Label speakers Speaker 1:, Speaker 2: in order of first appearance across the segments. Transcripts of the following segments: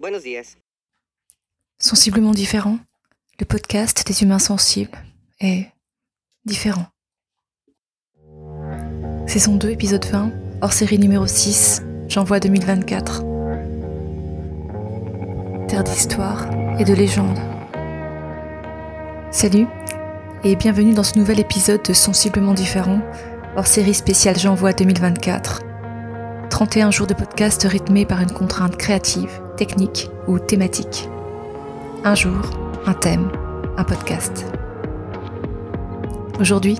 Speaker 1: Buenos días.
Speaker 2: Sensiblement différent, le podcast des humains sensibles est différent. Saison 2, épisode 20, hors série numéro 6, j'envoie 2024. Terre d'histoire et de légende. Salut et bienvenue dans ce nouvel épisode de Sensiblement différent, hors série spéciale J'envoie 2024. 31 jours de podcast rythmés par une contrainte créative, technique ou thématique. Un jour, un thème, un podcast. Aujourd'hui,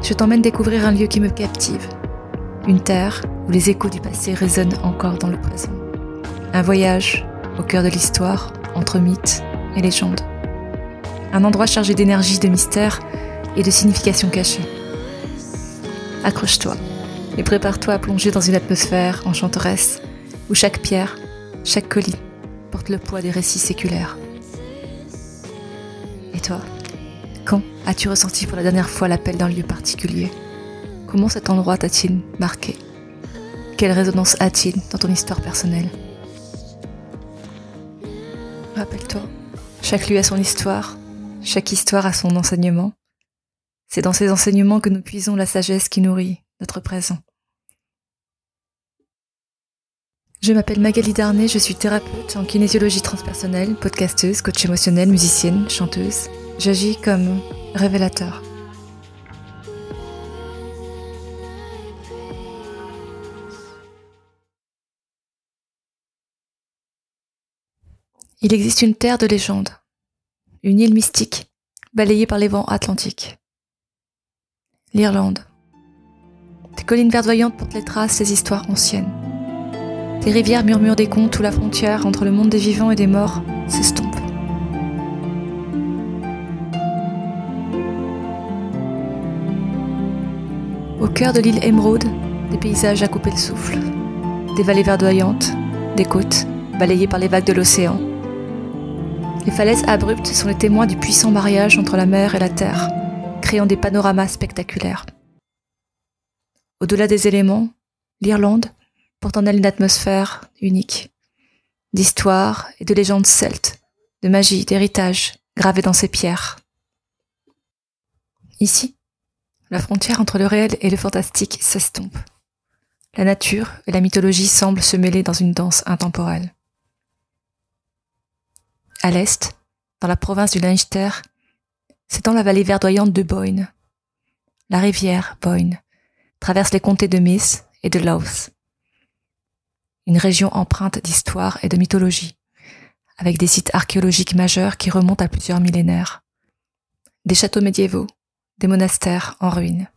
Speaker 2: je t'emmène découvrir un lieu qui me captive. Une terre où les échos du passé résonnent encore dans le présent. Un voyage au cœur de l'histoire, entre mythes et légendes. Un endroit chargé d'énergie, de mystère et de signification cachée. Accroche-toi et prépare-toi à plonger dans une atmosphère enchanteresse où chaque pierre, chaque colis porte le poids des récits séculaires. Et toi, quand as-tu ressenti pour la dernière fois l'appel d'un lieu particulier? Comment cet endroit t'a-t-il marqué? Quelle résonance a-t-il dans ton histoire personnelle? Rappelle-toi, chaque lieu a son histoire, chaque histoire a son enseignement. C'est dans ces enseignements que nous puisons la sagesse qui nourrit notre présent. Je m'appelle Magali Darnay, je suis thérapeute en kinésiologie transpersonnelle, podcasteuse, coach émotionnelle, musicienne, chanteuse. J'agis comme révélateur. Il existe une terre de légende, une île mystique, balayée par les vents atlantiques. L'Irlande. Des collines verdoyantes portent les traces des histoires anciennes. Des rivières murmurent des contes où la frontière entre le monde des vivants et des morts s'estompe. Au cœur de l'île Émeraude, des paysages à couper le souffle. Des vallées verdoyantes, des côtes balayées par les vagues de l'océan. Les falaises abruptes sont les témoins du puissant mariage entre la mer et la terre, créant des panoramas spectaculaires. Au-delà des éléments, l'Irlande porte en elle une atmosphère unique, d'histoire et de légendes celtes, de magie, d'héritage gravés dans ses pierres. Ici, la frontière entre le réel et le fantastique s'estompe. La nature et la mythologie semblent se mêler dans une danse intemporelle. À l'est, dans la province du Leinster, s'étend la vallée verdoyante de Boyne. La rivière Boyne traverse les comtés de Meath et de Louth. Une région empreinte d'histoire et de mythologie, avec des sites archéologiques majeurs qui remontent à plusieurs millénaires. Des châteaux médiévaux, des monastères en ruine.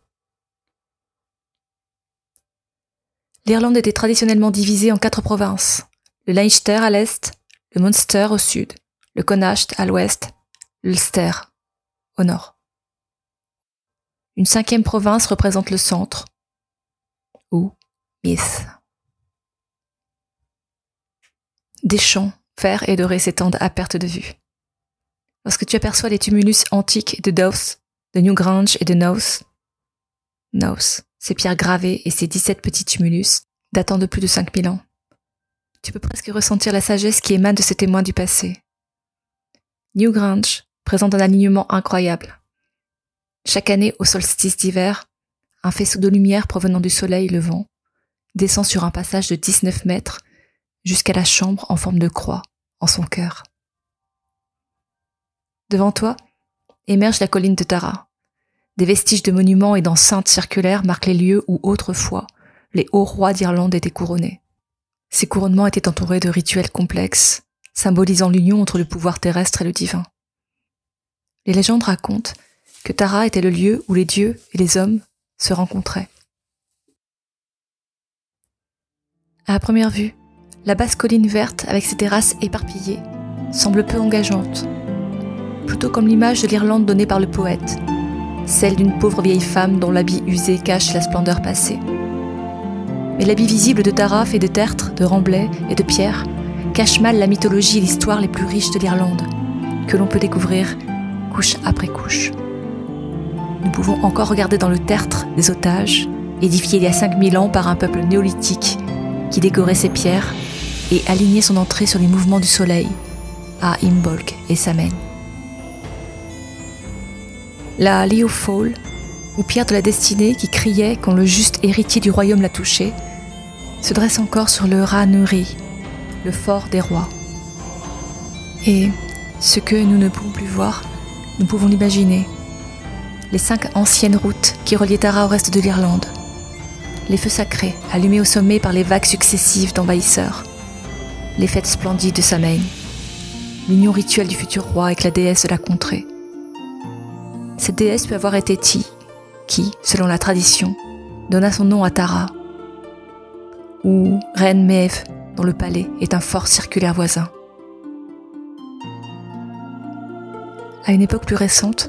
Speaker 2: L'Irlande était traditionnellement divisée en quatre provinces. Le Leinster à l'est, le Munster au sud, le Connacht à l'ouest, l'Ulster au nord. Une cinquième province représente le centre, ou Meath. Des champs, verts et dorés s'étendent à perte de vue. Lorsque tu aperçois les tumulus antiques de Dowth, de Newgrange et de Knowth, Knowth, ces pierres gravées et ces 17 petits tumulus, datant de plus de 5000 ans, tu peux presque ressentir la sagesse qui émane de ces témoins du passé. Newgrange présente un alignement incroyable. Chaque année, au solstice d'hiver, un faisceau de lumière provenant du soleil levant descend sur un passage de 19 mètres jusqu'à la chambre en forme de croix en son cœur. Devant toi émerge la colline de Tara. Des vestiges de monuments et d'enceintes circulaires marquent les lieux où autrefois les hauts rois d'Irlande étaient couronnés. Ces couronnements étaient entourés de rituels complexes, symbolisant l'union entre le pouvoir terrestre et le divin. Les légendes racontent que Tara était le lieu où les dieux et les hommes se rencontraient. À première vue, la basse colline verte avec ses terrasses éparpillées semble peu engageante, plutôt comme l'image de l'Irlande donnée par le poète, celle d'une pauvre vieille femme dont l'habit usé cache la splendeur passée. Mais l'habit visible de Tara fait de tertre, de remblais et de pierres cache mal la mythologie et l'histoire les plus riches de l'Irlande, que l'on peut découvrir couche après couche. Nous pouvons encore regarder dans le tertre des otages, édifiés il y a 5000 ans par un peuple néolithique qui décorait ces pierres et aligner son entrée sur les mouvements du soleil, à Imbolc et Samen. La Fall, ou pierre de la destinée qui criait quand le juste héritier du royaume l'a touché, se dresse encore sur le Ranuri, le fort des rois. Et ce que nous ne pouvons plus voir, nous pouvons l'imaginer. Les cinq anciennes routes qui reliaient Tara au reste de l'Irlande. Les feux sacrés allumés au sommet par les vagues successives d'envahisseurs. Les fêtes splendides de Samain. L'union rituelle du futur roi avec la déesse de la contrée. Cette déesse peut avoir été Ti, qui, selon la tradition, donna son nom à Tara, ou Reine Maeve, dont le palais est un fort circulaire voisin. À une époque plus récente,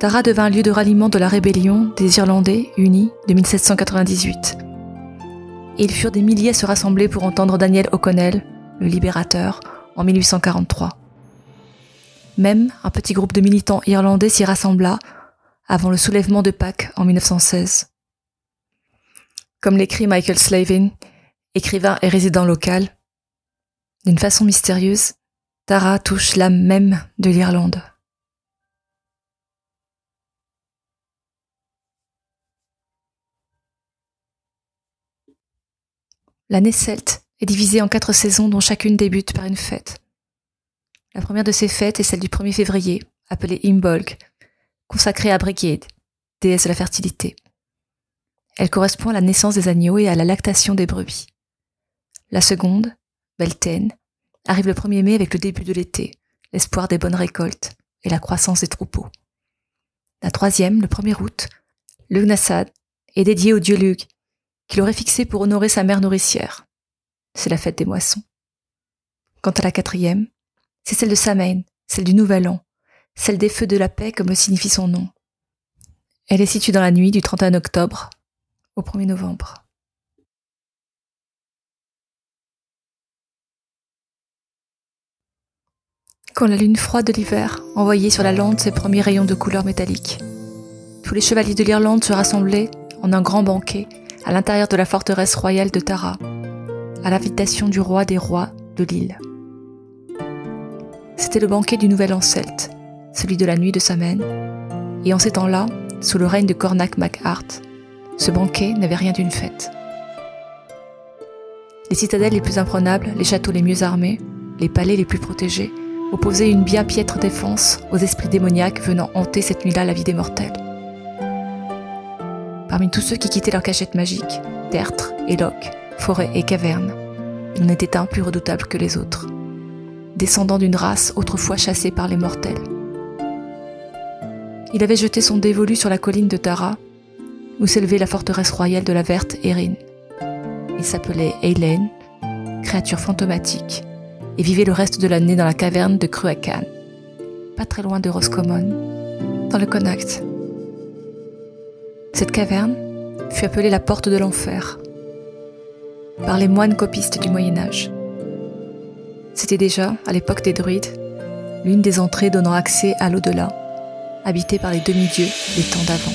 Speaker 2: Tara devint un lieu de ralliement de la rébellion des Irlandais unis de 1798. Et ils furent des milliers à se rassembler pour entendre Daniel O'Connell, le libérateur, en 1843. Même un petit groupe de militants irlandais s'y rassembla avant le soulèvement de Pâques en 1916. Comme l'écrit Michael Slavin, écrivain et résident local, d'une façon mystérieuse, Tara touche l'âme même de l'Irlande. L'année celte est divisée en quatre saisons dont chacune débute par une fête. La première de ces fêtes est celle du 1er février, appelée Imbolg, consacrée à Brigade, déesse de la fertilité. Elle correspond à la naissance des agneaux et à la lactation des brebis. La seconde, Beltaine, arrive le 1er mai avec le début de l'été, l'espoir des bonnes récoltes et la croissance des troupeaux. La troisième, le 1er août, Lugnassad, est dédiée au dieu Lug, qu'il aurait fixé pour honorer sa mère nourricière. C'est la fête des moissons. Quant à la quatrième, c'est celle de Samain, celle du Nouvel An, celle des feux de la paix comme le signifie son nom. Elle est située dans la nuit du 31 octobre au 1er novembre. Quand la lune froide de l'hiver envoyait sur la lande ses premiers rayons de couleur métallique, tous les chevaliers de l'Irlande se rassemblaient en un grand banquet à l'intérieur de la forteresse royale de Tara, à l'invitation du roi des rois de l'île. C'était le banquet du nouvel an celte, celui de la nuit de Samen, et en ces temps-là, sous le règne de Cornac MacArt, ce banquet n'avait rien d'une fête. Les citadelles les plus imprenables, les châteaux les mieux armés, les palais les plus protégés, opposaient une bien piètre défense aux esprits démoniaques venant hanter cette nuit-là la vie des mortels. Parmi tous ceux qui quittaient leur cachette magique, tertres, éloques, forêts et cavernes, il n'était un plus redoutable que les autres, descendant d'une race autrefois chassée par les mortels. Il avait jeté son dévolu sur la colline de Tara, où s'élevait la forteresse royale de la Verte Erin. Il s'appelait Eileen, créature fantomatique, et vivait le reste de l'année dans la caverne de Cruacan, pas très loin de Roscommon, dans le Connacht. Cette caverne fut appelée la porte de l'enfer par les moines copistes du Moyen Âge. C'était déjà, à l'époque des druides, l'une des entrées donnant accès à l'au-delà, habitée par les demi-dieux des temps d'avant.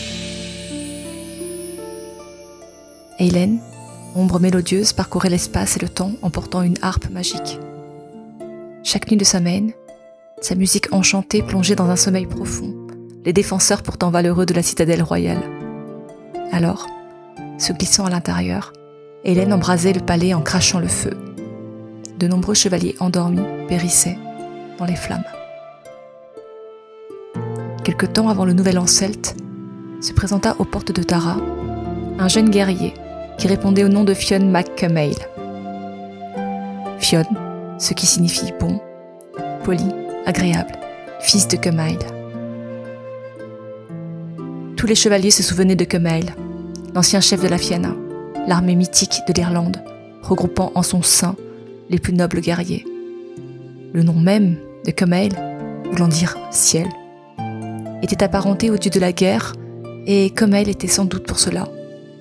Speaker 2: Hélène, ombre mélodieuse, parcourait l'espace et le temps en portant une harpe magique. Chaque nuit de sa mène, sa musique enchantée plongeait dans un sommeil profond, les défenseurs pourtant valeureux de la citadelle royale. Alors, se glissant à l'intérieur, Hélène embrasait le palais en crachant le feu. De nombreux chevaliers endormis périssaient dans les flammes. Quelque temps avant le nouvel an se présenta aux portes de Tara un jeune guerrier qui répondait au nom de Fionn MacCumail. Fionn, ce qui signifie bon, poli, agréable, fils de Cumail. Tous les chevaliers se souvenaient de Cumail, l'ancien chef de la Fianna, l'armée mythique de l'Irlande, regroupant en son sein les plus nobles guerriers. Le nom même de Cumail, voulant dire ciel, était apparenté au dieu de la guerre, et Cumail était sans doute pour cela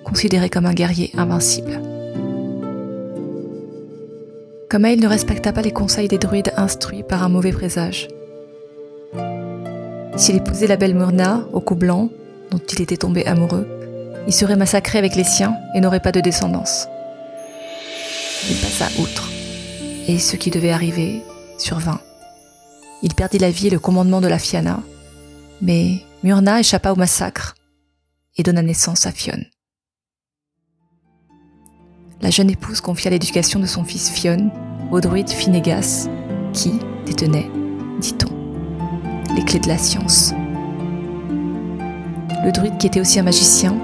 Speaker 2: considéré comme un guerrier invincible. Cumail ne respecta pas les conseils des druides instruits par un mauvais présage. S'il épousait la belle Murna au cou blanc, dont il était tombé amoureux, il serait massacré avec les siens et n'aurait pas de descendance. Il passa outre. et ce qui devait arriver survint. Il perdit la vie et le commandement de la Fianna, mais Myrna échappa au massacre et donna naissance à Fionn. La jeune épouse confia l'éducation de son fils Fionn au druide Phinegas, qui détenait, dit-on, les clés de la science. Le druide, qui était aussi un magicien,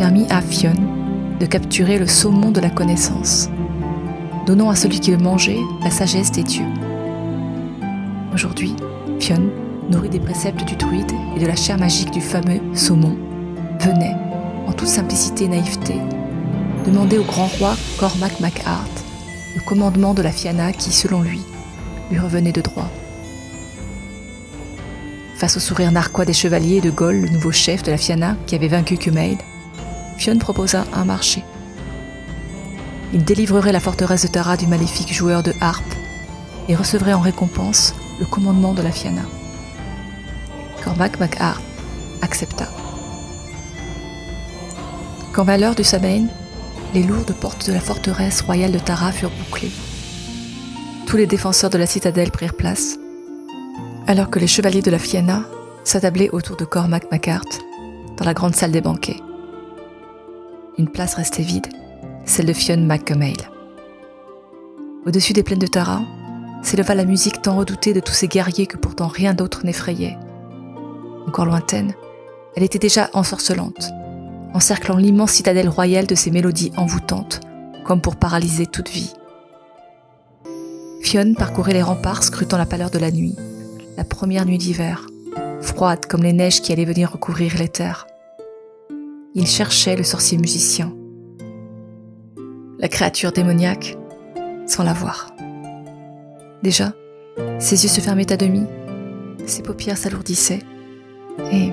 Speaker 2: permit à Fionn de capturer le saumon de la connaissance, donnant à celui qui le mangeait la sagesse des dieux. Aujourd'hui, Fionn, nourri des préceptes du druide et de la chair magique du fameux saumon, venait, en toute simplicité et naïveté, demander au grand roi Cormac MacArt le commandement de la Fianna qui, selon lui, lui revenait de droit. Face au sourire narquois des chevaliers de Gaulle, le nouveau chef de la Fianna qui avait vaincu Cumail, Fionn proposa un marché. Il délivrerait la forteresse de Tara du maléfique joueur de harpe et recevrait en récompense le commandement de la Fianna. Cormac MacArt accepta. Quand vint l'heure du Samain, les lourdes portes de la forteresse royale de Tara furent bouclées. Tous les défenseurs de la citadelle prirent place, alors que les chevaliers de la Fianna s'attablaient autour de Cormac MacArt dans la grande salle des banquets. Une place restait vide, celle de Fionn MacCumail. Au-dessus des plaines de Tara s'éleva la musique tant redoutée de tous ces guerriers que pourtant rien d'autre n'effrayait. Encore lointaine, elle était déjà ensorcelante, encerclant l'immense citadelle royale de ses mélodies envoûtantes, comme pour paralyser toute vie. Fionn parcourait les remparts scrutant la pâleur de la nuit, la première nuit d'hiver, froide comme les neiges qui allaient venir recouvrir les terres. Il cherchait le sorcier musicien, la créature démoniaque, sans la voir. Déjà, ses yeux se fermaient à demi, ses paupières s'alourdissaient, et,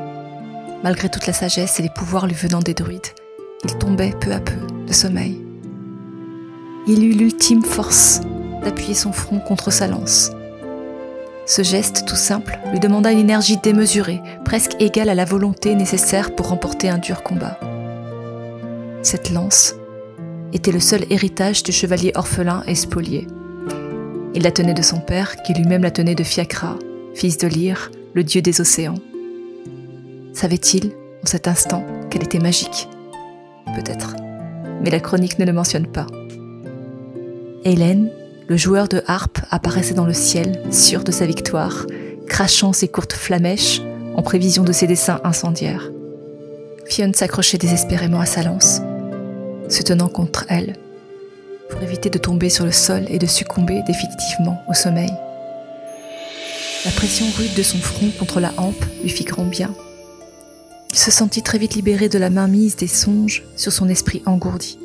Speaker 2: malgré toute la sagesse et les pouvoirs lui venant des druides, il tombait peu à peu de sommeil. Il eut l'ultime force d'appuyer son front contre sa lance. Ce geste tout simple lui demanda une énergie démesurée, presque égale à la volonté nécessaire pour remporter un dur combat. Cette lance était le seul héritage du chevalier orphelin et spolié. Il la tenait de son père, qui lui-même la tenait de Fiacra, fils de Lyre, le dieu des océans. Savait-il, en cet instant, qu'elle était magique? Peut-être, mais la chronique ne le mentionne pas. Hélène, le joueur de harpe, apparaissait dans le ciel, sûr de sa victoire, crachant ses courtes flamèches en prévision de ses dessins incendiaires. Fionn s'accrochait désespérément à sa lance, se tenant contre elle, pour éviter de tomber sur le sol et de succomber définitivement au sommeil. La pression rude de son front contre la hampe lui fit grand bien. Il se sentit très vite libéré de la mainmise des songes sur son esprit engourdi.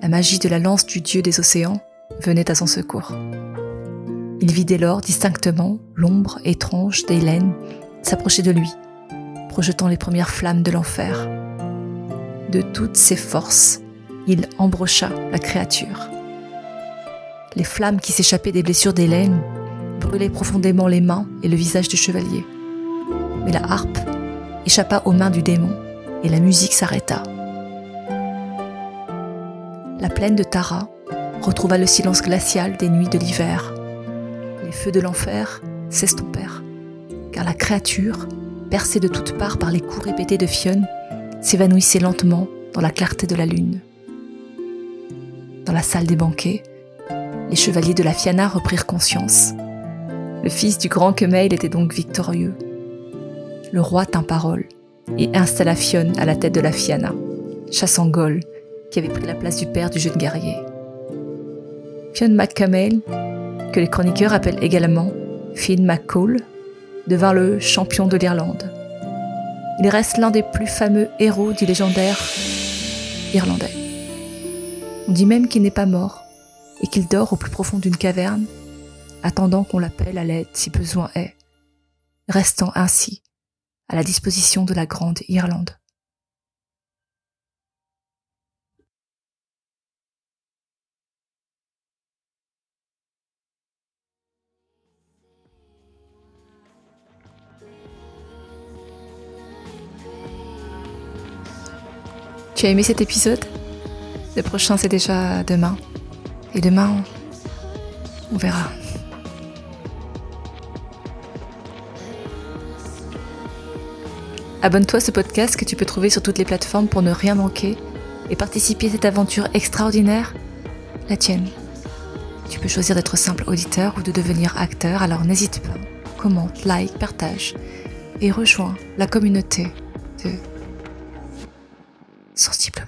Speaker 2: La magie de la lance du dieu des océans venait à son secours. Il vit dès lors distinctement l'ombre étrange d'Hélène s'approcher de lui, projetant les premières flammes de l'enfer. De toutes ses forces, il embrocha la créature. Les flammes qui s'échappaient des blessures d'Hélène brûlaient profondément les mains et le visage du chevalier. Mais la harpe échappa aux mains du démon et la musique s'arrêta. La plaine de Tara retrouva le silence glacial des nuits de l'hiver. Les feux de l'enfer s'estompèrent, car la créature, percée de toutes parts par les coups répétés de Fionn, s'évanouissait lentement dans la clarté de la lune. Dans la salle des banquets, les chevaliers de la Fianna reprirent conscience. Le fils du grand Kemail était donc victorieux le roi tint parole et installa Fionn à la tête de la Fianna, chassant Gol, qui avait pris la place du père du jeune guerrier. Fionn MacCamel, que les chroniqueurs appellent également Finn MacCool, devint le champion de l'Irlande. Il reste l'un des plus fameux héros du légendaire irlandais. On dit même qu'il n'est pas mort et qu'il dort au plus profond d'une caverne, attendant qu'on l'appelle à l'aide si besoin est, restant ainsi à la disposition de la Grande Irlande. As aimé cet épisode? Le prochain c'est déjà demain. Et demain, On verra. Abonne-toi à ce podcast que tu peux trouver sur toutes les plateformes pour ne rien manquer et participer à cette aventure extraordinaire, la tienne. Tu peux choisir d'être simple auditeur ou de devenir acteur, alors n'hésite pas, commente, like, partage et rejoins la communauté différents.